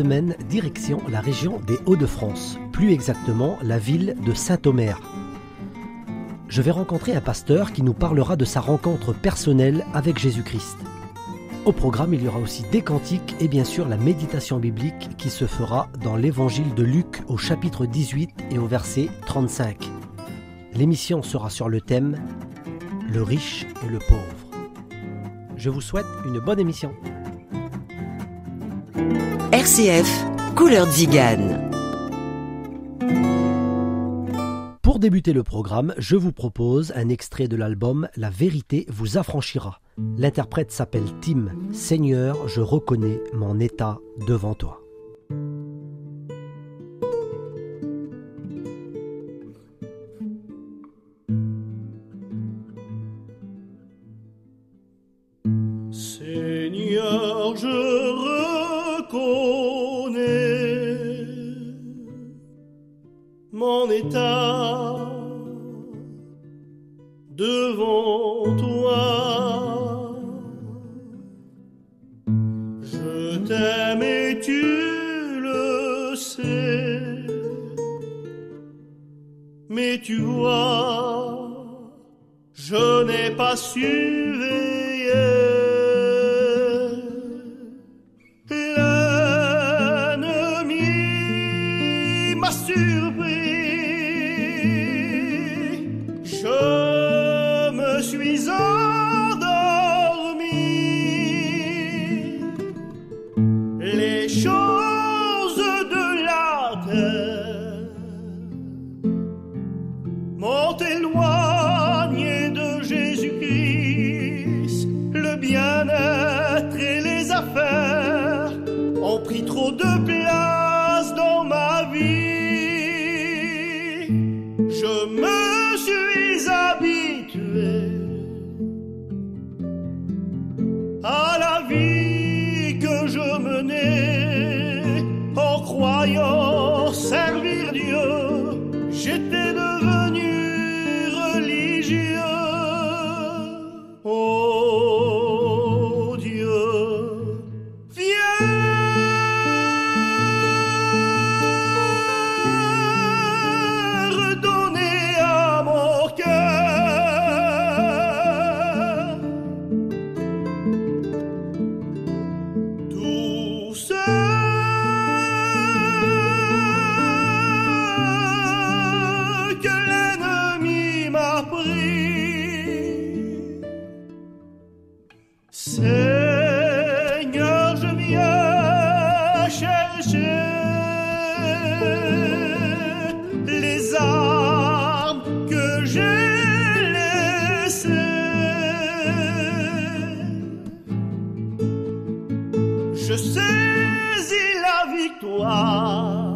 Direction la région des Hauts-de-France, plus exactement la ville de Saint-Omer. Je vais rencontrer un pasteur qui nous parlera de sa rencontre personnelle avec Jésus-Christ. Au programme, il y aura aussi des cantiques et bien sûr la méditation biblique qui se fera dans l'évangile de Luc au chapitre 18 et au verset 35. L'émission sera sur le thème Le riche et le pauvre. Je vous souhaite une bonne émission. RCF, Couleur Zigane. Pour débuter le programme, je vous propose un extrait de l'album La vérité vous affranchira. L'interprète s'appelle Tim. Seigneur, je reconnais mon état devant toi. Devant toi. Je t'aime et tu le sais, mais tu vois, je n'ai pas su Les saisis la victoire,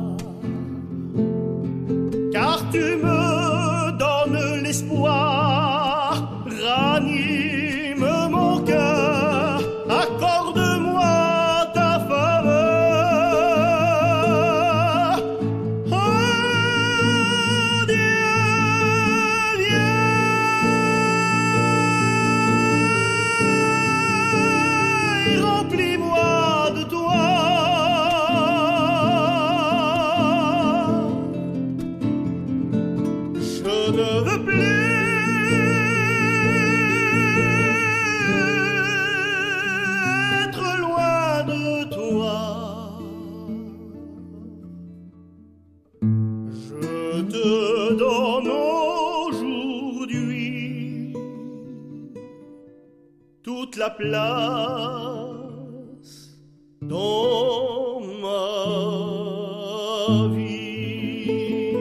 la place dans ma vie.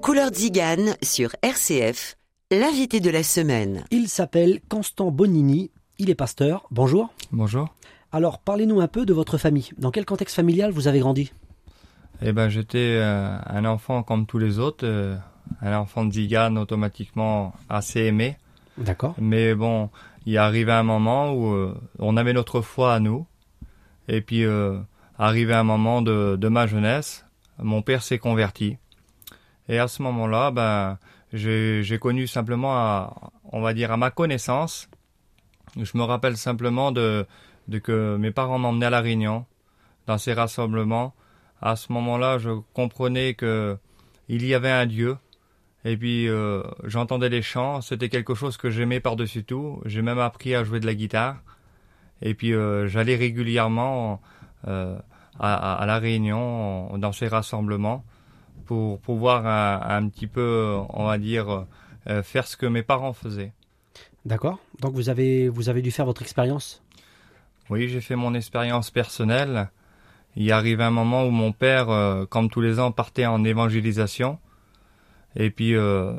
Couleur Zigane sur RCF, l'invité de la semaine. Il s'appelle Constant Bonini, il est pasteur. Bonjour. Bonjour. Alors, parlez-nous un peu de votre famille. Dans quel contexte familial vous avez grandi? Eh ben, j'étais euh, un enfant comme tous les autres, euh, un enfant de Zigane automatiquement assez aimé. D'accord. Mais bon, il arrivé un moment où euh, on avait notre foi à nous. Et puis, euh, arrivé un moment de, de ma jeunesse, mon père s'est converti. Et à ce moment-là, ben, j'ai j'ai connu simplement, à, on va dire, à ma connaissance, je me rappelle simplement de, de que mes parents m'emmenaient à La Réunion, dans ces rassemblements. À ce moment-là, je comprenais que il y avait un Dieu. Et puis, euh, j'entendais les chants. C'était quelque chose que j'aimais par-dessus tout. J'ai même appris à jouer de la guitare. Et puis, euh, j'allais régulièrement euh, à, La Réunion, dans ces rassemblements, pour pouvoir un, un petit peu, on va dire, faire ce que mes parents faisaient. D'accord. Donc vous avez, vous avez dû faire votre expérience? Oui, j'ai fait mon expérience personnelle. Il arrive un moment où mon père, comme tous les ans, partait en évangélisation. Et puis, euh,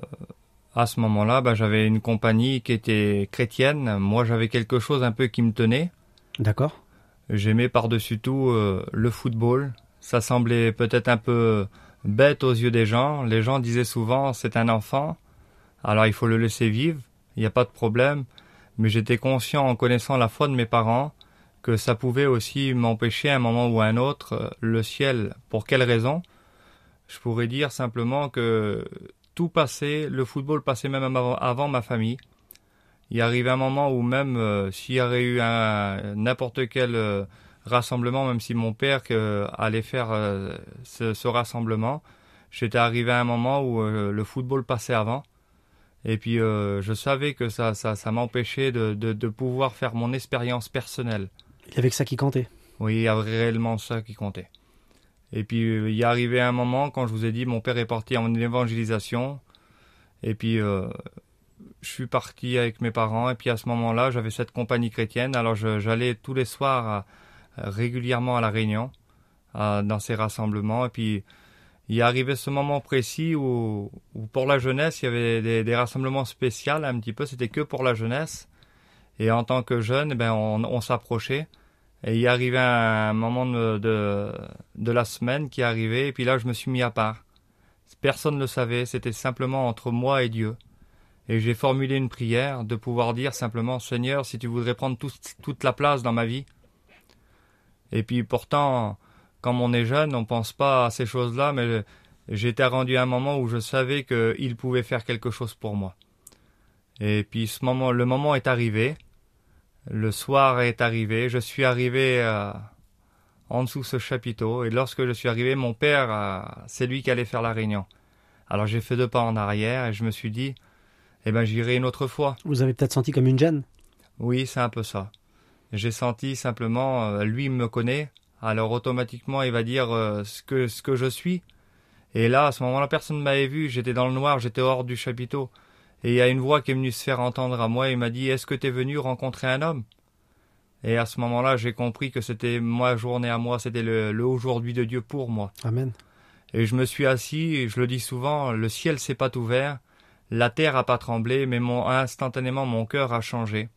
à ce moment-là, bah, j'avais une compagnie qui était chrétienne. Moi, j'avais quelque chose un peu qui me tenait. D'accord. J'aimais par-dessus tout euh, le football. Ça semblait peut-être un peu bête aux yeux des gens. Les gens disaient souvent, c'est un enfant, alors il faut le laisser vivre, il n'y a pas de problème. Mais j'étais conscient, en connaissant la foi de mes parents, que ça pouvait aussi m'empêcher à un moment ou à un autre euh, le ciel. Pour quelle raison? Je pourrais dire simplement que tout passait, le football passait même avant, avant ma famille. Il arrivait un moment où même euh, s'il y aurait eu un n'importe quel euh, rassemblement, même si mon père allait faire euh, ce, ce rassemblement, j'étais arrivé à un moment où le football passait avant. Et puis je savais que ça, ça, ça m'empêchait de, de, de pouvoir faire mon expérience personnelle. Il y avait que ça qui comptait. Oui, il y avait réellement ça qui comptait. Et puis euh, il y est arrivé un moment quand je vous ai dit mon père est parti en évangélisation. Et puis euh, je suis parti avec mes parents. Et puis à ce moment-là, j'avais cette compagnie chrétienne. Alors j'allais tous les soirs à- régulièrement à la Réunion, dans ces rassemblements. Et puis il est arrivé ce moment précis où, pour la jeunesse, il y avait des, rassemblements spéciaux un petit peu. C'était que pour la jeunesse. Et en tant que jeune, eh ben on, on s'approchait. Et il est arrivé un moment de, de, de la semaine qui arrivé, et puis là je me suis mis à part. Personne ne le savait, c'était simplement entre moi et Dieu. Et j'ai formulé une prière de pouvoir dire simplement Seigneur, si tu voudrais prendre tout- toute la place dans ma vie. Et puis pourtant, quand on est jeune, on pense pas à ces choses-là, mais j'étais rendu à un moment où je savais qu'il pouvait faire quelque chose pour moi. Et puis ce moment, le moment est arrivé. Le soir est arrivé, je suis arrivé euh, en dessous de ce chapiteau, et lorsque je suis arrivé, mon père, c'est lui qui allait faire la réunion. Alors j'ai fait deux pas en arrière, et je me suis dit, eh ben j'irai une autre fois. Vous avez peut-être senti comme une gêne? Oui, c'est un peu ça. J'ai senti simplement, euh, lui me connaît, alors automatiquement il va dire euh, ce que ce que je suis. Et là, à ce moment-là, personne ne m'avait vu, j'étais dans le noir, j'étais hors du chapiteau. Et il y a une voix qui est venue se faire entendre à moi, il m'a dit Est-ce que tu es venu rencontrer un homme? Et à ce moment-là, j'ai compris que c'était ma journée à moi, c'était le, le aujourd'hui de Dieu pour moi. Amen. Et je me suis assis, et je le dis souvent, le ciel s'est pas ouvert, la terre a pas tremblé, mais mon, instantanément mon cœur a changé.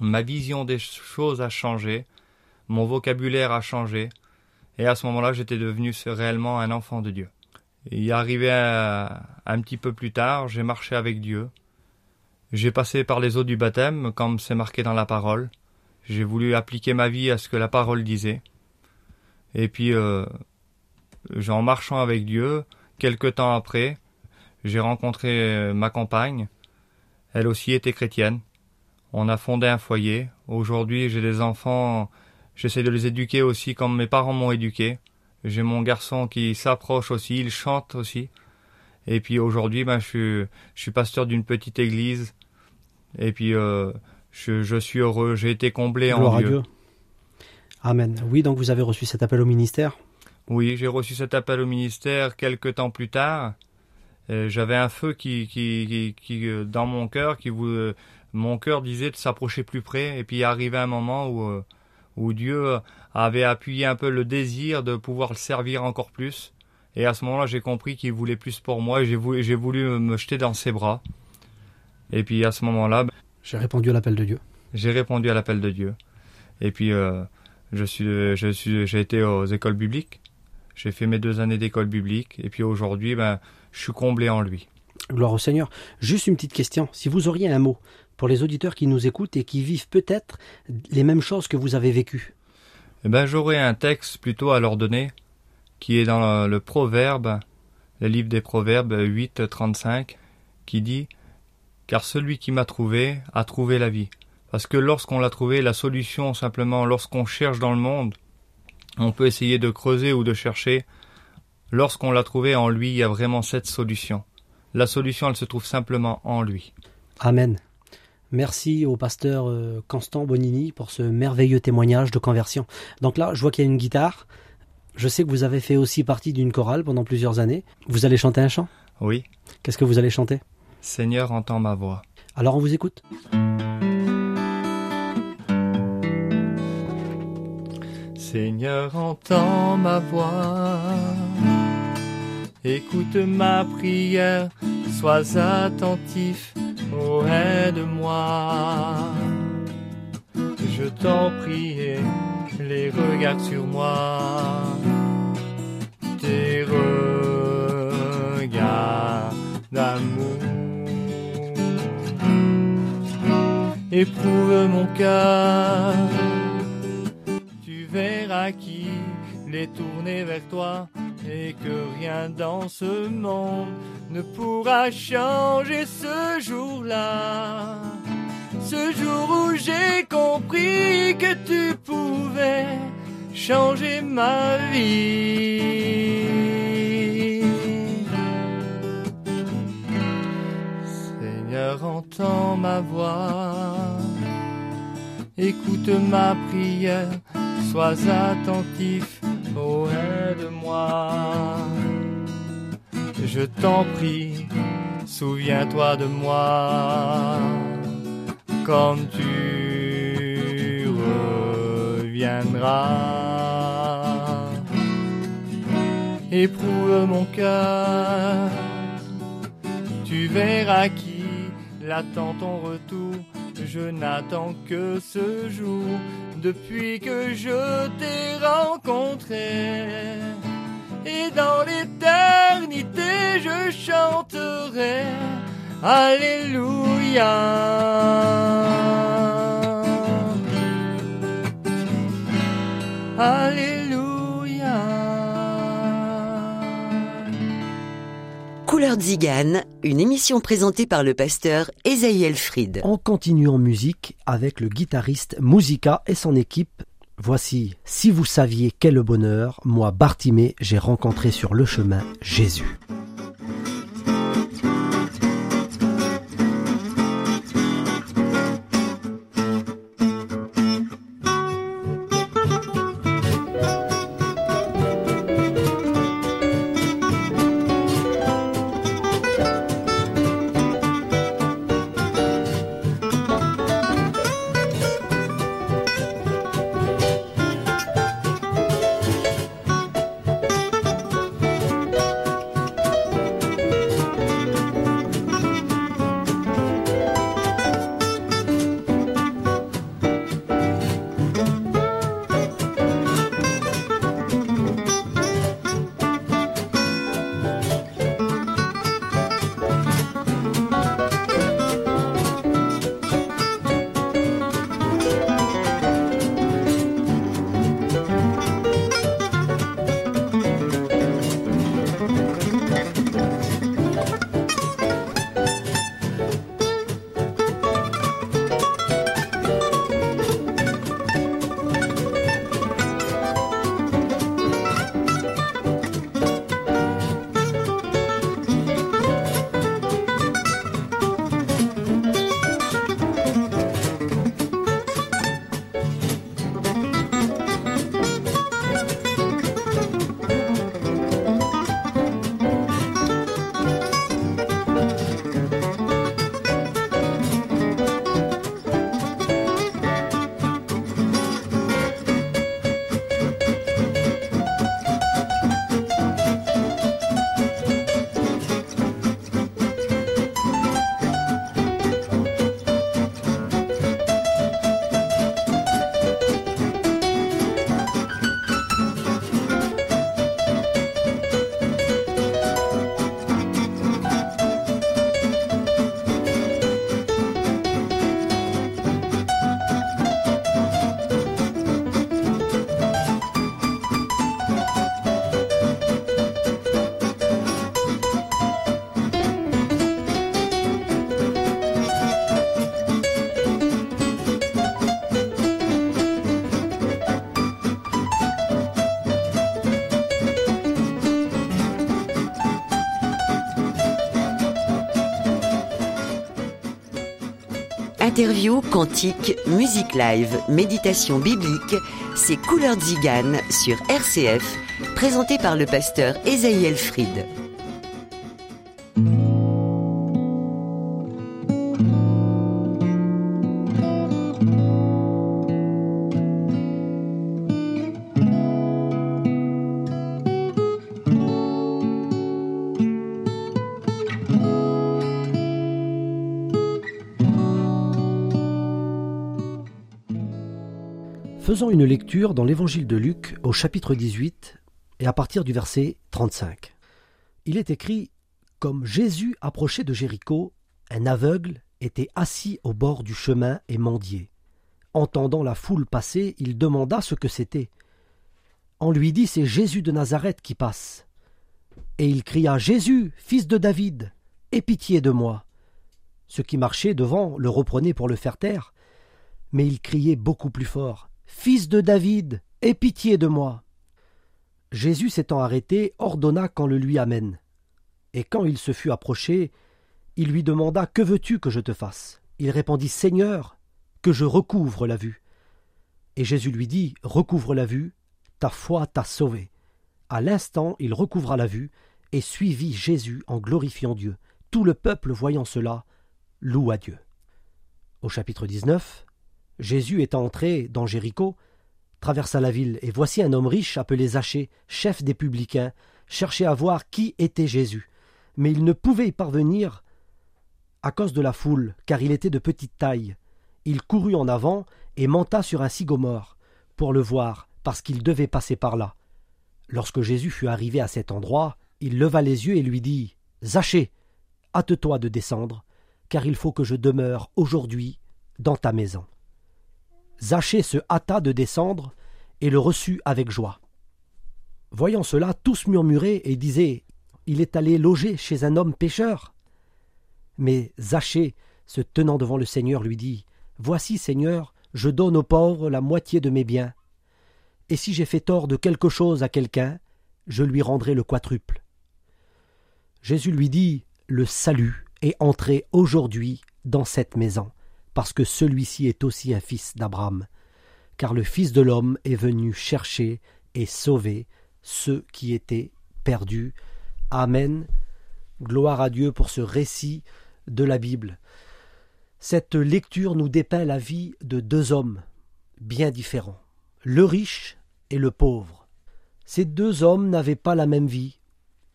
Ma vision des choses a changé, mon vocabulaire a changé, et à ce moment-là, j'étais devenu réellement un enfant de Dieu. Il est arrivé à- un petit peu plus tard, j'ai marché avec Dieu. J'ai passé par les eaux du baptême, comme c'est marqué dans la parole. J'ai voulu appliquer ma vie à ce que la parole disait. Et puis, euh, en marchant avec Dieu, quelque temps après, j'ai rencontré euh, ma compagne. Elle aussi était chrétienne. On a fondé un foyer. Aujourd'hui, j'ai des enfants. J'essaie de les éduquer aussi comme mes parents m'ont éduqué. J'ai mon garçon qui s'approche aussi, il chante aussi. Et puis aujourd'hui, ben, je, suis, pasteur d'une petite église. Et puis, euh, je, je suis heureux. J'ai été comblé Gloire en à Dieu. Dieu. Amen. Oui, donc vous avez reçu cet appel au ministère? Oui, j'ai reçu cet appel au ministère quelques temps plus tard. Euh, J'avais un feu qui, qui, qui, qui, euh, dans mon cœur, qui vous, euh, mon cœur disait de s'approcher plus près. Et puis il arrivait un moment où, où Dieu avait appuyé un peu le désir de pouvoir le servir encore plus. Et à ce moment-là, j'ai compris qu'il voulait plus pour moi et j'ai voulu, j'ai voulu me jeter dans ses bras. Et puis à ce moment-là, J'ai répondu à l'appel de Dieu. j'ai répondu à l'appel de Dieu. Et puis, euh, je suis, je suis, j'ai été aux écoles bibliques. J'ai fait mes deux années d'école biblique. Et puis aujourd'hui, ben, je suis comblé en lui. Gloire au Seigneur. Juste une petite question. Si vous auriez un mot pour les auditeurs qui nous écoutent et qui vivent peut-être les mêmes choses que vous avez vécues. Eh ben, j'aurais un texte plutôt à leur donner, qui est dans le, le Proverbe, le livre des Proverbes 8, 35, qui dit Car celui qui m'a trouvé a trouvé la vie. Parce que lorsqu'on l'a trouvé, la solution, simplement, lorsqu'on cherche dans le monde, on peut essayer de creuser ou de chercher. Lorsqu'on l'a trouvé en lui, il y a vraiment cette solution. La solution, elle se trouve simplement en lui. Amen. Merci au pasteur euh, Constant Bonini pour ce merveilleux témoignage de conversion. Donc là, je vois qu'il y a une guitare. Je sais que vous avez fait aussi partie d'une chorale pendant plusieurs années. Vous allez chanter un chant? Oui. Qu'est-ce que vous allez chanter? Seigneur, entends ma voix. Alors on vous écoute. Seigneur, entends ma voix. Écoute ma prière, sois attentif, oh aide-moi. Je t'en prie, les regards sur moi. Tes regards d'amour. Éprouve mon cœur tu verras qu'il est tourné vers toi et que rien dans ce monde ne pourra changer ce jour-là. Ce jour où j'ai compris que tu pouvais changer ma vie. Entends ma voix. Écoute ma prière, sois attentif, oh aide-moi. Je t'en prie, souviens-toi de moi, comme tu reviendras. Éprouve mon cœur, tu verras qu'il attend ton retour je n'attends que ce jour depuis que je t'ai rencontré. Et dans l'éternité, je chanterai Alléluia. Alléluia. Une émission présentée par le pasteur Esaïel Fried. On continue en musique avec le guitariste Musica et son équipe. Voici Si vous saviez quel bonheur, moi Bartimée, j'ai rencontré sur le chemin Jésus. Interview, cantique, musique live, méditation biblique, c'est Couleur Zigane sur RCF, présenté par le pasteur Esaïel Fried. Une lecture dans l'évangile de Luc au chapitre 18 et à partir du verset 35. Il est écrit Comme Jésus approchait de Jéricho, un aveugle était assis au bord du chemin et mendiait. Entendant la foule passer, il demanda ce que c'était. On lui dit C'est Jésus de Nazareth qui passe. Et il cria Jésus, fils de David, aie pitié de moi. Ceux qui marchaient devant le reprenaient pour le faire taire, mais il criait beaucoup plus fort Fils de David, aie pitié de moi. Jésus s'étant arrêté, ordonna qu'on le lui amène. Et quand il se fut approché, il lui demanda Que veux-tu que je te fasse? Il répondit Seigneur, que je recouvre la vue. Et Jésus lui dit Recouvre la vue, ta foi t'a sauvé. À l'instant, il recouvra la vue et suivit Jésus en glorifiant Dieu. Tout le peuple voyant cela loua Dieu. Au chapitre 19, Jésus étant entré dans Jéricho, traversa la ville, et voici un homme riche appelé Zachée, chef des publicains, cherchait à voir qui était Jésus. Mais il ne pouvait y parvenir à cause de la foule, car il était de petite taille. Il courut en avant et monta sur un sycomore pour le voir, parce qu'il devait passer par là. Lorsque Jésus fut arrivé à cet endroit, il leva les yeux et lui dit Zachée, hâte-toi de descendre, car il faut que je demeure aujourd'hui dans ta maison. Zachée se hâta de descendre et le reçut avec joie. Voyant cela, tous murmuraient et disaient Il est allé loger chez un homme pécheur. Mais Zachée, se tenant devant le Seigneur, lui dit Voici, Seigneur, je donne aux pauvres la moitié de mes biens. Et si j'ai fait tort de quelque chose à quelqu'un, je lui rendrai le quadruple. Jésus lui dit Le salut est entré aujourd'hui dans cette maison parce que celui-ci est aussi un fils d'Abraham, car le Fils de l'homme est venu chercher et sauver ceux qui étaient perdus. Amen. Gloire à Dieu pour ce récit de la Bible. Cette lecture nous dépeint la vie de deux hommes bien différents, le riche et le pauvre. Ces deux hommes n'avaient pas la même vie,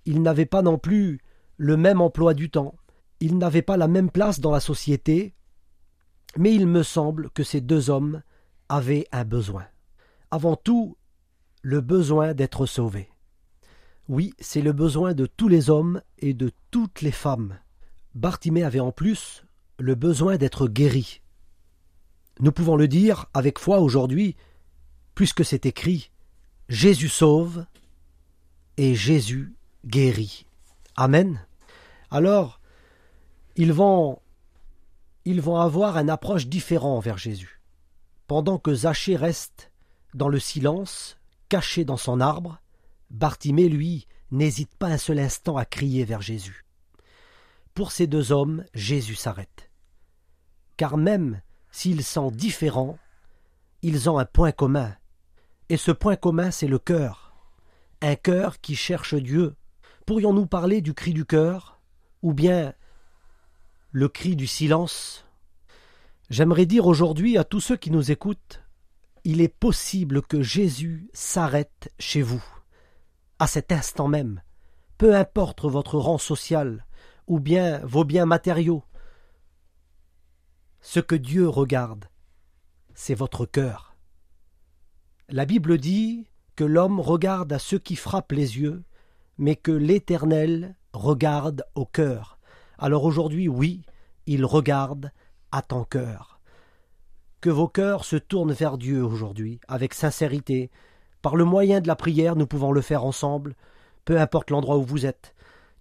ils n'avaient pas non plus le même emploi du temps, ils n'avaient pas la même place dans la société, mais il me semble que ces deux hommes avaient un besoin. Avant tout, le besoin d'être sauvés. Oui, c'est le besoin de tous les hommes et de toutes les femmes. Bartimée avait en plus le besoin d'être guéri. Nous pouvons le dire avec foi aujourd'hui, puisque c'est écrit Jésus sauve et Jésus guérit. Amen. Alors, ils vont ils vont avoir une approche différente envers Jésus. Pendant que Zachée reste dans le silence, caché dans son arbre, Bartimée, lui, n'hésite pas un seul instant à crier vers Jésus. Pour ces deux hommes, Jésus s'arrête. Car même s'ils sont différents, ils ont un point commun. Et ce point commun, c'est le cœur. Un cœur qui cherche Dieu. Pourrions-nous parler du cri du cœur Ou bien le cri du silence. J'aimerais dire aujourd'hui à tous ceux qui nous écoutent, il est possible que Jésus s'arrête chez vous, à cet instant même, peu importe votre rang social ou bien vos biens matériaux. Ce que Dieu regarde, c'est votre cœur. La Bible dit que l'homme regarde à ceux qui frappent les yeux, mais que l'Éternel regarde au cœur. Alors aujourd'hui, oui, il regarde à ton cœur. Que vos cœurs se tournent vers Dieu aujourd'hui, avec sincérité. Par le moyen de la prière, nous pouvons le faire ensemble, peu importe l'endroit où vous êtes.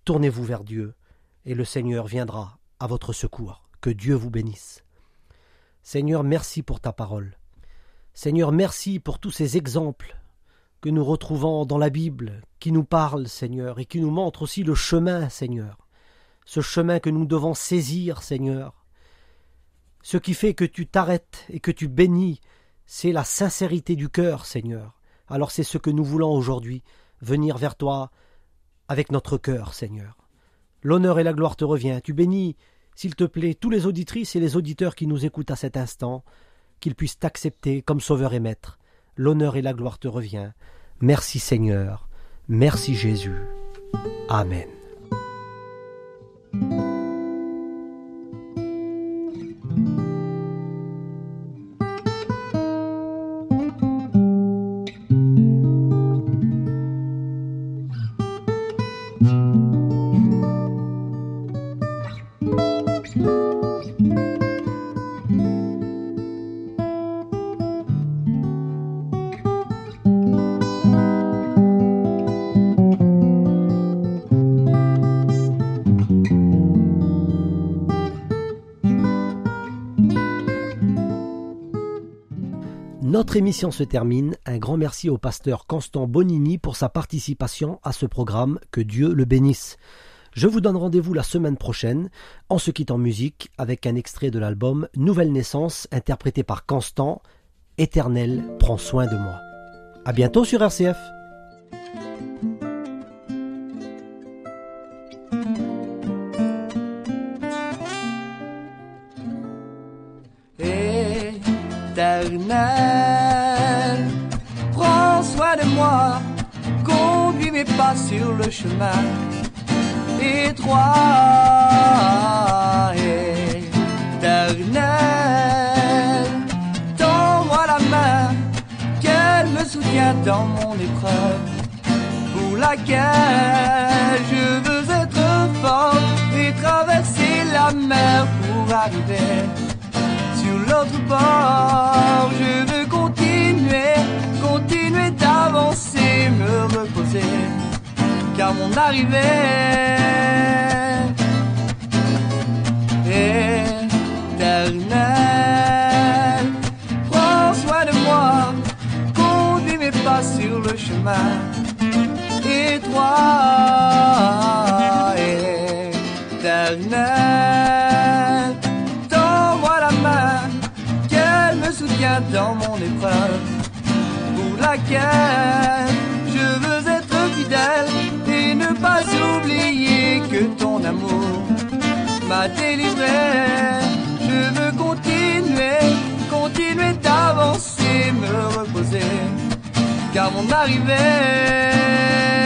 Tournez-vous vers Dieu, et le Seigneur viendra à votre secours. Que Dieu vous bénisse. Seigneur, merci pour ta parole. Seigneur, merci pour tous ces exemples que nous retrouvons dans la Bible, qui nous parlent, Seigneur, et qui nous montrent aussi le chemin, Seigneur ce chemin que nous devons saisir, Seigneur, Ce qui fait que tu t'arrêtes et que tu bénis, c'est la sincérité du cœur, Seigneur. Alors c'est ce que nous voulons aujourd'hui, venir vers toi avec notre cœur, Seigneur. L'honneur et la gloire te revient. Tu bénis, s'il te plaît, tous les auditrices et les auditeurs qui nous écoutent à cet instant, qu'ils puissent t'accepter comme sauveur et maître. L'honneur et la gloire te revient. Merci Seigneur. Merci Jésus. Amen. Notre émission se termine. Un grand merci au pasteur Constant Bonini pour sa participation à ce programme. Que Dieu le bénisse. Je vous donne rendez-vous la semaine prochaine en se quittant musique avec un extrait de l'album Nouvelle Naissance interprété par Constant. Éternel, prends soin de moi. À bientôt sur RCF. Prends soin de moi, conduis mes pas sur le chemin étroit. Éternel, tends-moi la main, qu'elle me soutient dans mon épreuve, pour laquelle je veux être fort et traverser la mer pour arriver bord. Je veux continuer, continuer d'avancer, me reposer, car mon arrivée est éternelle. Prends soin de moi, conduis mes pas sur le chemin étroit éternel. Dans mon épreuve, pour laquelle je veux être fidèle et ne pas oublier que ton amour m'a délivré. Je veux continuer, continuer d'avancer, me reposer, car mon arrivée